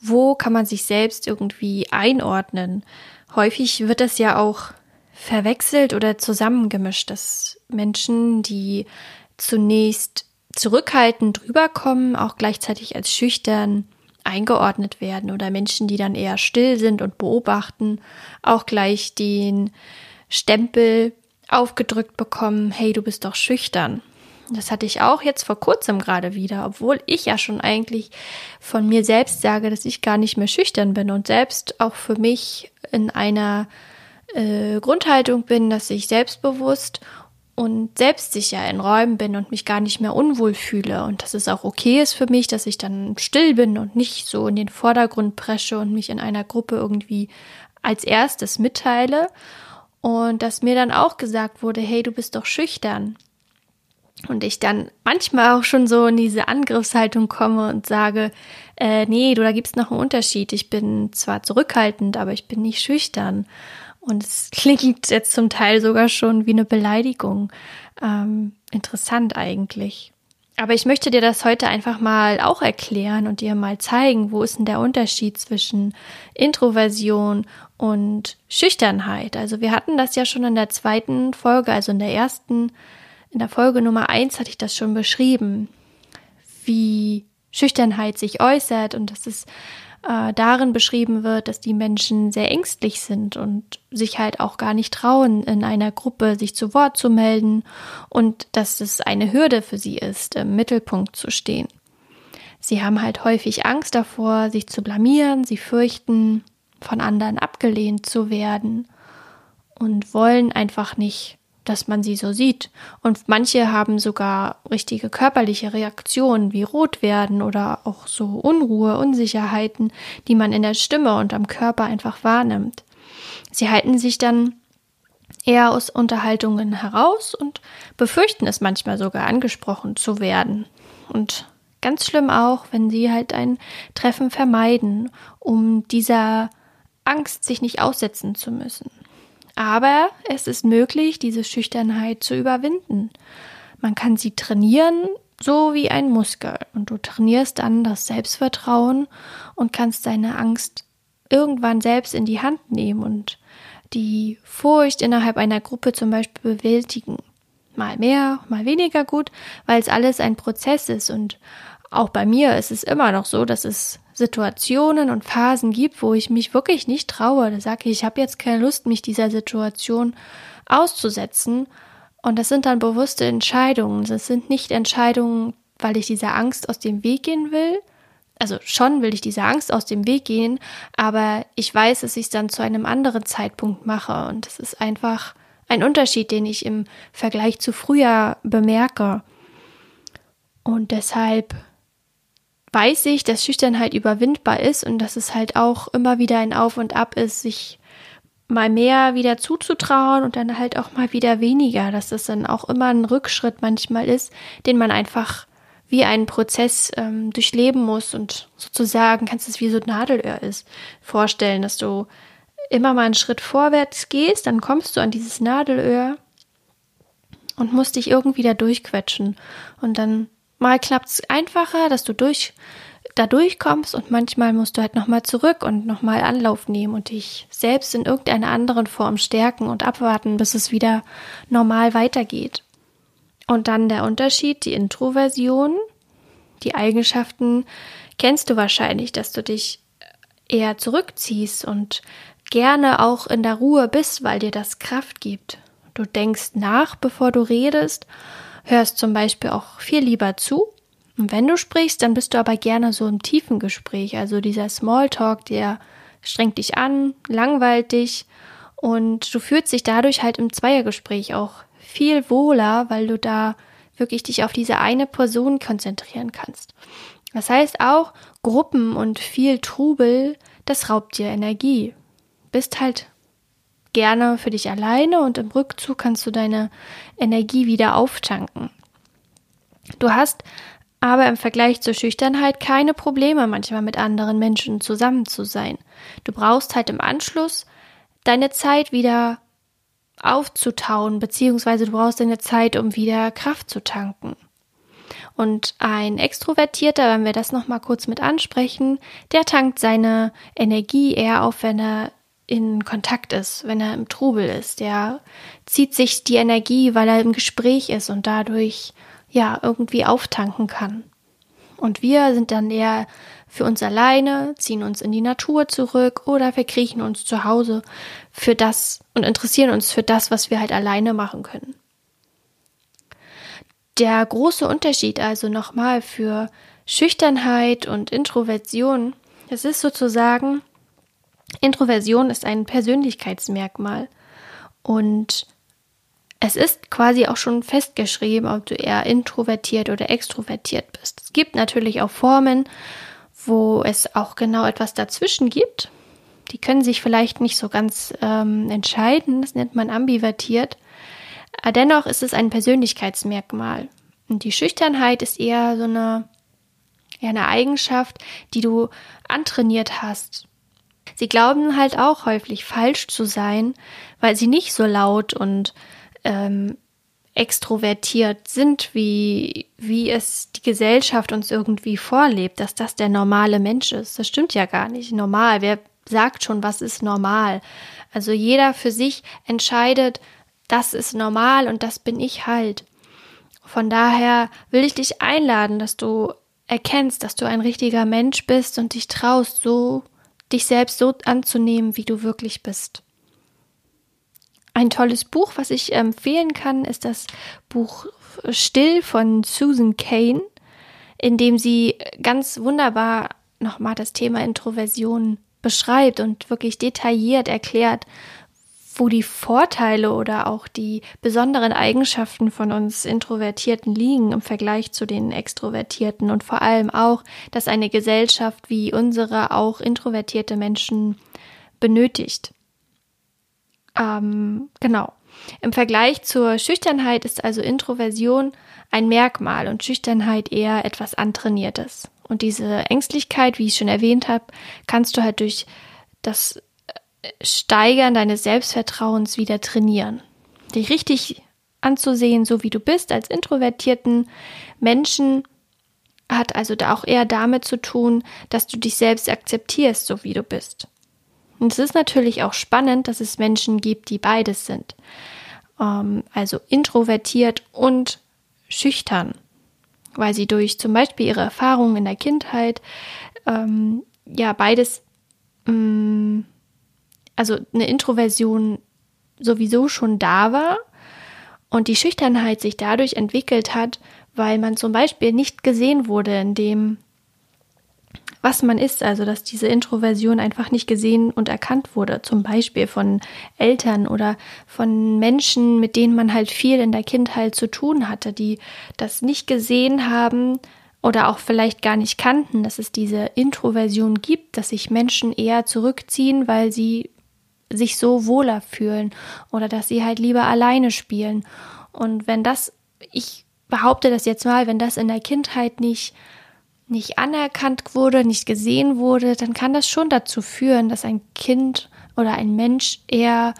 wo kann man sich selbst irgendwie einordnen? Häufig wird das ja auch verwechselt oder zusammengemischt, dass Menschen, die zunächst zurückhaltend rüberkommen, auch gleichzeitig als schüchtern eingeordnet werden oder Menschen, die dann eher still sind und beobachten, auch gleich den Stempel aufgedrückt bekommen, hey, du bist doch schüchtern. Das hatte ich auch jetzt vor kurzem gerade wieder, obwohl ich ja schon eigentlich von mir selbst sage, dass ich gar nicht mehr schüchtern bin und selbst auch für mich in einer äh, Grundhaltung bin, dass ich selbstbewusst und selbstsicher in Räumen bin und mich gar nicht mehr unwohl fühle und dass es auch okay ist für mich, dass ich dann still bin und nicht so in den Vordergrund presche und mich in einer Gruppe irgendwie als erstes mitteile und dass mir dann auch gesagt wurde, hey, du bist doch schüchtern. Und ich dann manchmal auch schon so in diese Angriffshaltung komme und sage, äh, nee, du, da gibt's noch einen Unterschied. Ich bin zwar zurückhaltend, aber ich bin nicht schüchtern. Und es klingt jetzt zum Teil sogar schon wie eine Beleidigung. Ähm, interessant eigentlich. Aber ich möchte dir das heute einfach mal auch erklären und dir mal zeigen, wo ist denn der Unterschied zwischen Introversion und Schüchternheit. Also wir hatten das ja schon in der zweiten Folge, also in der ersten in der Folge Nummer eins hatte ich das schon beschrieben, wie Schüchternheit sich äußert und dass es äh, darin beschrieben wird, dass die Menschen sehr ängstlich sind und sich halt auch gar nicht trauen, in einer Gruppe sich zu Wort zu melden und dass es eine Hürde für sie ist, im Mittelpunkt zu stehen. Sie haben halt häufig Angst davor, sich zu blamieren, sie fürchten, von anderen abgelehnt zu werden und wollen einfach nicht dass man sie so sieht. Und manche haben sogar richtige körperliche Reaktionen wie rot werden oder auch so Unruhe, Unsicherheiten, die man in der Stimme und am Körper einfach wahrnimmt. Sie halten sich dann eher aus Unterhaltungen heraus und befürchten es manchmal sogar angesprochen zu werden. Und ganz schlimm auch, wenn sie halt ein Treffen vermeiden, um dieser Angst sich nicht aussetzen zu müssen. Aber es ist möglich, diese Schüchternheit zu überwinden. Man kann sie trainieren, so wie ein Muskel. Und du trainierst dann das Selbstvertrauen und kannst deine Angst irgendwann selbst in die Hand nehmen und die Furcht innerhalb einer Gruppe zum Beispiel bewältigen. Mal mehr, mal weniger gut, weil es alles ein Prozess ist und auch bei mir ist es immer noch so, dass es Situationen und Phasen gibt, wo ich mich wirklich nicht traue. Da sage ich, ich habe jetzt keine Lust, mich dieser Situation auszusetzen. Und das sind dann bewusste Entscheidungen. Das sind nicht Entscheidungen, weil ich dieser Angst aus dem Weg gehen will. Also schon will ich dieser Angst aus dem Weg gehen, aber ich weiß, dass ich es dann zu einem anderen Zeitpunkt mache. Und das ist einfach ein Unterschied, den ich im Vergleich zu früher bemerke. Und deshalb weiß ich, dass Schüchternheit überwindbar ist und dass es halt auch immer wieder ein Auf und Ab ist, sich mal mehr wieder zuzutrauen und dann halt auch mal wieder weniger, dass das dann auch immer ein Rückschritt manchmal ist, den man einfach wie einen Prozess ähm, durchleben muss und sozusagen kannst du es wie so ein Nadelöhr ist vorstellen, dass du immer mal einen Schritt vorwärts gehst, dann kommst du an dieses Nadelöhr und musst dich irgendwie da durchquetschen und dann Mal klappt es einfacher, dass du durch, da durchkommst und manchmal musst du halt nochmal zurück und nochmal Anlauf nehmen und dich selbst in irgendeiner anderen Form stärken und abwarten, bis es wieder normal weitergeht. Und dann der Unterschied, die Introversion, die Eigenschaften kennst du wahrscheinlich, dass du dich eher zurückziehst und gerne auch in der Ruhe bist, weil dir das Kraft gibt. Du denkst nach, bevor du redest hörst zum Beispiel auch viel lieber zu. Und wenn du sprichst, dann bist du aber gerne so im tiefen Gespräch. Also dieser Smalltalk, der strengt dich an, langweilt dich und du fühlst dich dadurch halt im Zweiergespräch auch viel wohler, weil du da wirklich dich auf diese eine Person konzentrieren kannst. Das heißt auch, Gruppen und viel Trubel, das raubt dir Energie. Bist halt gerne für dich alleine und im Rückzug kannst du deine Energie wieder auftanken. Du hast aber im Vergleich zur Schüchternheit keine Probleme, manchmal mit anderen Menschen zusammen zu sein. Du brauchst halt im Anschluss deine Zeit wieder aufzutauen, beziehungsweise du brauchst deine Zeit, um wieder Kraft zu tanken. Und ein Extrovertierter, wenn wir das nochmal kurz mit ansprechen, der tankt seine Energie eher auf, wenn er in Kontakt ist, wenn er im Trubel ist. Der zieht sich die Energie, weil er im Gespräch ist und dadurch ja irgendwie auftanken kann. Und wir sind dann eher für uns alleine, ziehen uns in die Natur zurück oder verkriechen uns zu Hause für das und interessieren uns für das, was wir halt alleine machen können. Der große Unterschied also nochmal für Schüchternheit und Introversion, das ist sozusagen, Introversion ist ein Persönlichkeitsmerkmal und es ist quasi auch schon festgeschrieben, ob du eher introvertiert oder extrovertiert bist. Es gibt natürlich auch Formen, wo es auch genau etwas dazwischen gibt. Die können sich vielleicht nicht so ganz ähm, entscheiden, das nennt man ambivertiert. Dennoch ist es ein Persönlichkeitsmerkmal. Und die Schüchternheit ist eher so eine, ja, eine Eigenschaft, die du antrainiert hast. Sie glauben halt auch häufig falsch zu sein, weil sie nicht so laut und ähm, extrovertiert sind, wie, wie es die Gesellschaft uns irgendwie vorlebt, dass das der normale Mensch ist. Das stimmt ja gar nicht. Normal, wer sagt schon, was ist normal? Also jeder für sich entscheidet, das ist normal und das bin ich halt. Von daher will ich dich einladen, dass du erkennst, dass du ein richtiger Mensch bist und dich traust, so dich selbst so anzunehmen, wie du wirklich bist. Ein tolles Buch, was ich empfehlen kann, ist das Buch Still von Susan Kane, in dem sie ganz wunderbar nochmal das Thema Introversion beschreibt und wirklich detailliert erklärt, wo die Vorteile oder auch die besonderen Eigenschaften von uns Introvertierten liegen im Vergleich zu den Extrovertierten und vor allem auch, dass eine Gesellschaft wie unsere auch introvertierte Menschen benötigt. Ähm, genau. Im Vergleich zur Schüchternheit ist also Introversion ein Merkmal und Schüchternheit eher etwas Antrainiertes. Und diese Ängstlichkeit, wie ich schon erwähnt habe, kannst du halt durch das Steigern deines Selbstvertrauens wieder trainieren. Dich richtig anzusehen, so wie du bist, als introvertierten Menschen, hat also auch eher damit zu tun, dass du dich selbst akzeptierst, so wie du bist. Und es ist natürlich auch spannend, dass es Menschen gibt, die beides sind. Ähm, also introvertiert und schüchtern, weil sie durch zum Beispiel ihre Erfahrungen in der Kindheit ähm, ja beides, ähm, also eine Introversion sowieso schon da war und die Schüchternheit sich dadurch entwickelt hat, weil man zum Beispiel nicht gesehen wurde in dem, was man ist, also dass diese Introversion einfach nicht gesehen und erkannt wurde, zum Beispiel von Eltern oder von Menschen, mit denen man halt viel in der Kindheit zu tun hatte, die das nicht gesehen haben oder auch vielleicht gar nicht kannten, dass es diese Introversion gibt, dass sich Menschen eher zurückziehen, weil sie sich so wohler fühlen oder dass sie halt lieber alleine spielen. Und wenn das, ich behaupte das jetzt mal, wenn das in der Kindheit nicht nicht anerkannt wurde, nicht gesehen wurde, dann kann das schon dazu führen, dass ein Kind oder ein Mensch eher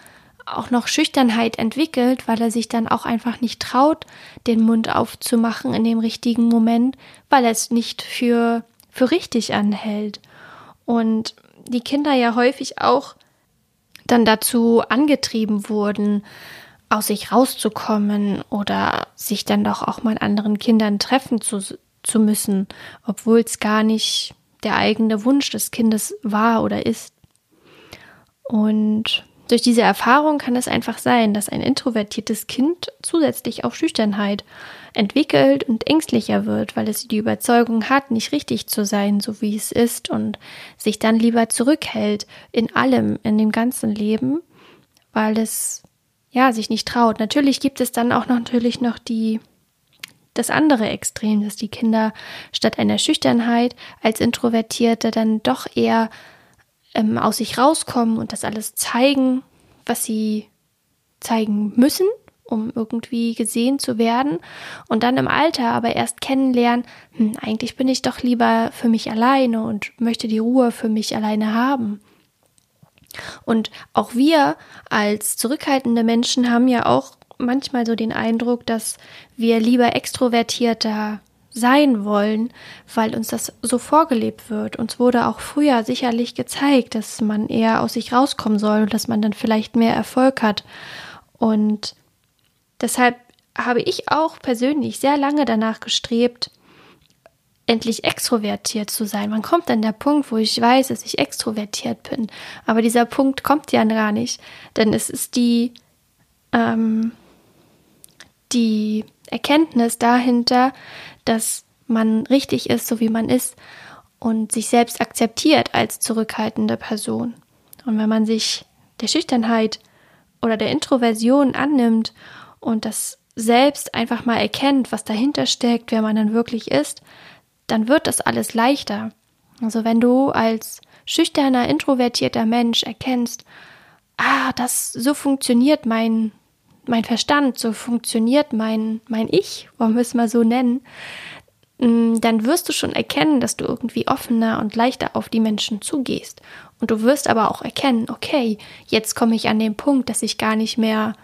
auch noch Schüchternheit entwickelt, weil er sich dann auch einfach nicht traut, den Mund aufzumachen in dem richtigen Moment, weil er es nicht für, für richtig anhält. Und die Kinder ja häufig auch dann dazu angetrieben wurden, aus sich rauszukommen oder sich dann doch auch mal anderen Kindern treffen zu, zu müssen, obwohl es gar nicht der eigene Wunsch des Kindes war oder ist. Und durch diese Erfahrung kann es einfach sein, dass ein introvertiertes Kind zusätzlich auch Schüchternheit entwickelt und ängstlicher wird, weil es die Überzeugung hat, nicht richtig zu sein, so wie es ist und sich dann lieber zurückhält in allem, in dem ganzen Leben, weil es ja sich nicht traut. Natürlich gibt es dann auch noch, natürlich noch die das andere Extrem, dass die Kinder statt einer Schüchternheit als Introvertierte dann doch eher ähm, aus sich rauskommen und das alles zeigen, was sie zeigen müssen, um irgendwie gesehen zu werden und dann im Alter aber erst kennenlernen, hm, eigentlich bin ich doch lieber für mich alleine und möchte die Ruhe für mich alleine haben. Und auch wir als zurückhaltende Menschen haben ja auch manchmal so den Eindruck, dass wir lieber extrovertierter sein wollen, weil uns das so vorgelebt wird. Uns wurde auch früher sicherlich gezeigt, dass man eher aus sich rauskommen soll und dass man dann vielleicht mehr Erfolg hat. Und deshalb habe ich auch persönlich sehr lange danach gestrebt, endlich extrovertiert zu sein. Man kommt an der Punkt, wo ich weiß, dass ich extrovertiert bin. Aber dieser Punkt kommt ja gar nicht, denn es ist die, ähm, die Erkenntnis dahinter, dass man richtig ist, so wie man ist und sich selbst akzeptiert als zurückhaltende Person. Und wenn man sich der Schüchternheit oder der Introversion annimmt und das selbst einfach mal erkennt, was dahinter steckt, wer man dann wirklich ist, dann wird das alles leichter. Also wenn du als schüchterner, introvertierter Mensch erkennst, ah, das so funktioniert mein mein Verstand, so funktioniert mein, mein Ich, wollen wir es mal so nennen, mm, dann wirst du schon erkennen, dass du irgendwie offener und leichter auf die Menschen zugehst. Und du wirst aber auch erkennen, okay, jetzt komme ich an den Punkt, dass ich gar nicht mehr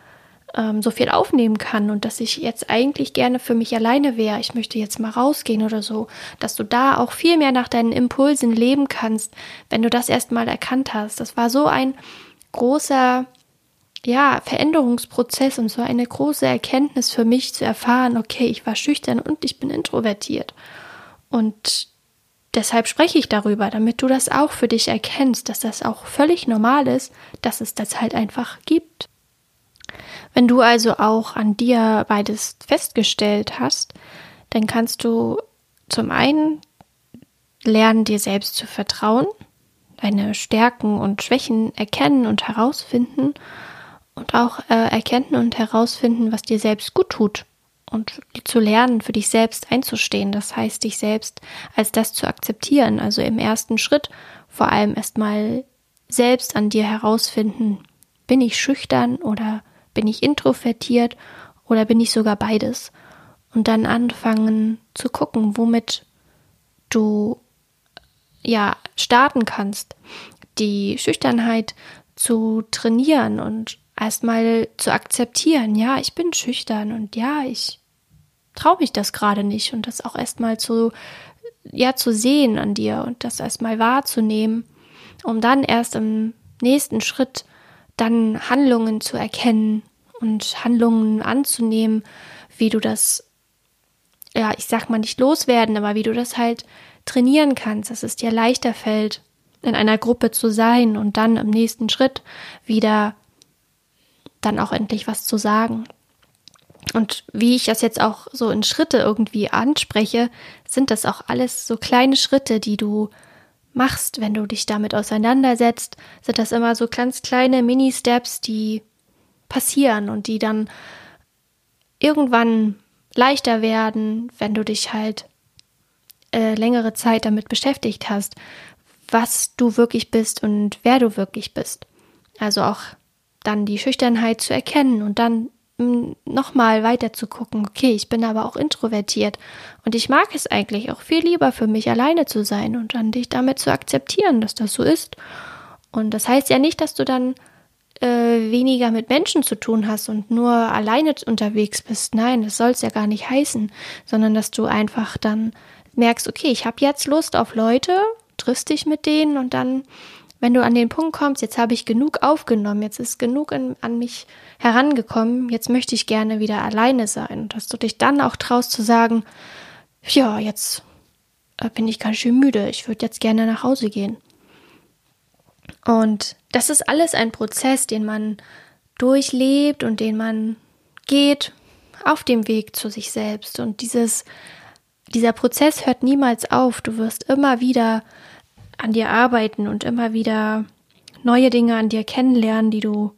ähm, so viel aufnehmen kann und dass ich jetzt eigentlich gerne für mich alleine wäre. Ich möchte jetzt mal rausgehen oder so, dass du da auch viel mehr nach deinen Impulsen leben kannst, wenn du das erst mal erkannt hast. Das war so ein großer ja, Veränderungsprozess und so eine große Erkenntnis für mich zu erfahren, okay, ich war schüchtern und ich bin introvertiert. Und deshalb spreche ich darüber, damit du das auch für dich erkennst, dass das auch völlig normal ist, dass es das halt einfach gibt. Wenn du also auch an dir beides festgestellt hast, dann kannst du zum einen lernen, dir selbst zu vertrauen, deine Stärken und Schwächen erkennen und herausfinden und auch äh, erkennen und herausfinden, was dir selbst gut tut und zu lernen, für dich selbst einzustehen. Das heißt, dich selbst als das zu akzeptieren. Also im ersten Schritt vor allem erstmal selbst an dir herausfinden, bin ich schüchtern oder bin ich introvertiert oder bin ich sogar beides? Und dann anfangen zu gucken, womit du ja starten kannst, die Schüchternheit zu trainieren und erstmal zu akzeptieren, ja, ich bin schüchtern und ja, ich traue mich das gerade nicht und das auch erstmal zu, ja, zu sehen an dir und das erstmal wahrzunehmen, um dann erst im nächsten Schritt dann Handlungen zu erkennen und Handlungen anzunehmen, wie du das, ja, ich sag mal nicht loswerden, aber wie du das halt trainieren kannst, dass es dir leichter fällt, in einer Gruppe zu sein und dann im nächsten Schritt wieder dann auch endlich was zu sagen. Und wie ich das jetzt auch so in Schritte irgendwie anspreche, sind das auch alles so kleine Schritte, die du machst, wenn du dich damit auseinandersetzt, sind das immer so ganz kleine Mini-Steps, die passieren und die dann irgendwann leichter werden, wenn du dich halt äh, längere Zeit damit beschäftigt hast, was du wirklich bist und wer du wirklich bist. Also auch dann die Schüchternheit zu erkennen und dann mm, nochmal weiter zu gucken, okay, ich bin aber auch introvertiert und ich mag es eigentlich auch viel lieber für mich alleine zu sein und dann dich damit zu akzeptieren, dass das so ist. Und das heißt ja nicht, dass du dann äh, weniger mit Menschen zu tun hast und nur alleine unterwegs bist. Nein, das soll es ja gar nicht heißen, sondern dass du einfach dann merkst, okay, ich habe jetzt Lust auf Leute, triffst dich mit denen und dann wenn du an den Punkt kommst, jetzt habe ich genug aufgenommen, jetzt ist genug in, an mich herangekommen, jetzt möchte ich gerne wieder alleine sein. Dass du dich dann auch traust zu sagen, ja, jetzt äh, bin ich ganz schön müde, ich würde jetzt gerne nach Hause gehen. Und das ist alles ein Prozess, den man durchlebt und den man geht auf dem Weg zu sich selbst. Und dieses, dieser Prozess hört niemals auf. Du wirst immer wieder an dir arbeiten und immer wieder neue Dinge an dir kennenlernen, die du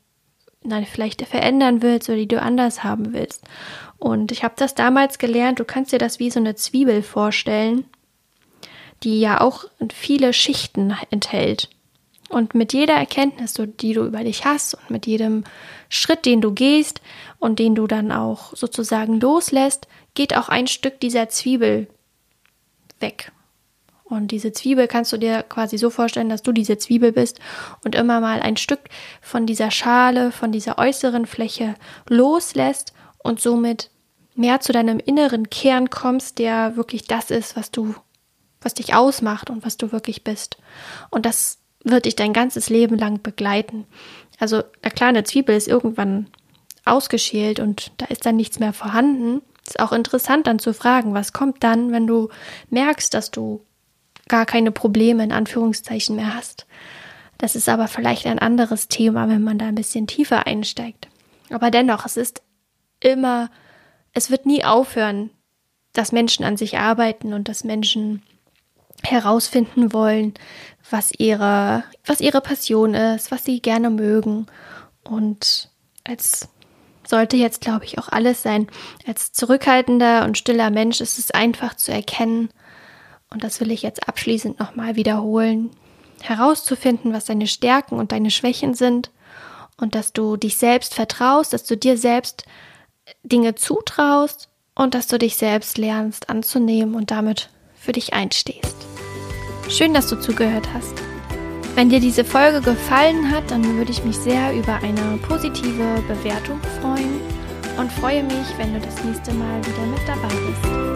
dann vielleicht verändern willst oder die du anders haben willst. Und ich habe das damals gelernt, du kannst dir das wie so eine Zwiebel vorstellen, die ja auch viele Schichten enthält. Und mit jeder Erkenntnis, die du über dich hast und mit jedem Schritt, den du gehst und den du dann auch sozusagen loslässt, geht auch ein Stück dieser Zwiebel weg. Und diese Zwiebel kannst du dir quasi so vorstellen, dass du diese Zwiebel bist und immer mal ein Stück von dieser Schale, von dieser äußeren Fläche loslässt und somit mehr zu deinem inneren Kern kommst, der wirklich das ist, was du, was dich ausmacht und was du wirklich bist. Und das wird dich dein ganzes Leben lang begleiten. Also, na klar, eine Zwiebel ist irgendwann ausgeschält und da ist dann nichts mehr vorhanden. Ist auch interessant dann zu fragen, was kommt dann, wenn du merkst, dass du gar keine Probleme in Anführungszeichen mehr hast. Das ist aber vielleicht ein anderes Thema, wenn man da ein bisschen tiefer einsteigt. Aber dennoch, es ist immer, es wird nie aufhören, dass Menschen an sich arbeiten und dass Menschen herausfinden wollen, was ihre, was ihre Passion ist, was sie gerne mögen. Und als sollte jetzt, glaube ich, auch alles sein. Als zurückhaltender und stiller Mensch ist es einfach zu erkennen, und das will ich jetzt abschließend nochmal wiederholen, herauszufinden, was deine Stärken und deine Schwächen sind und dass du dich selbst vertraust, dass du dir selbst Dinge zutraust und dass du dich selbst lernst anzunehmen und damit für dich einstehst. Schön, dass du zugehört hast. Wenn dir diese Folge gefallen hat, dann würde ich mich sehr über eine positive Bewertung freuen und freue mich, wenn du das nächste Mal wieder mit dabei bist.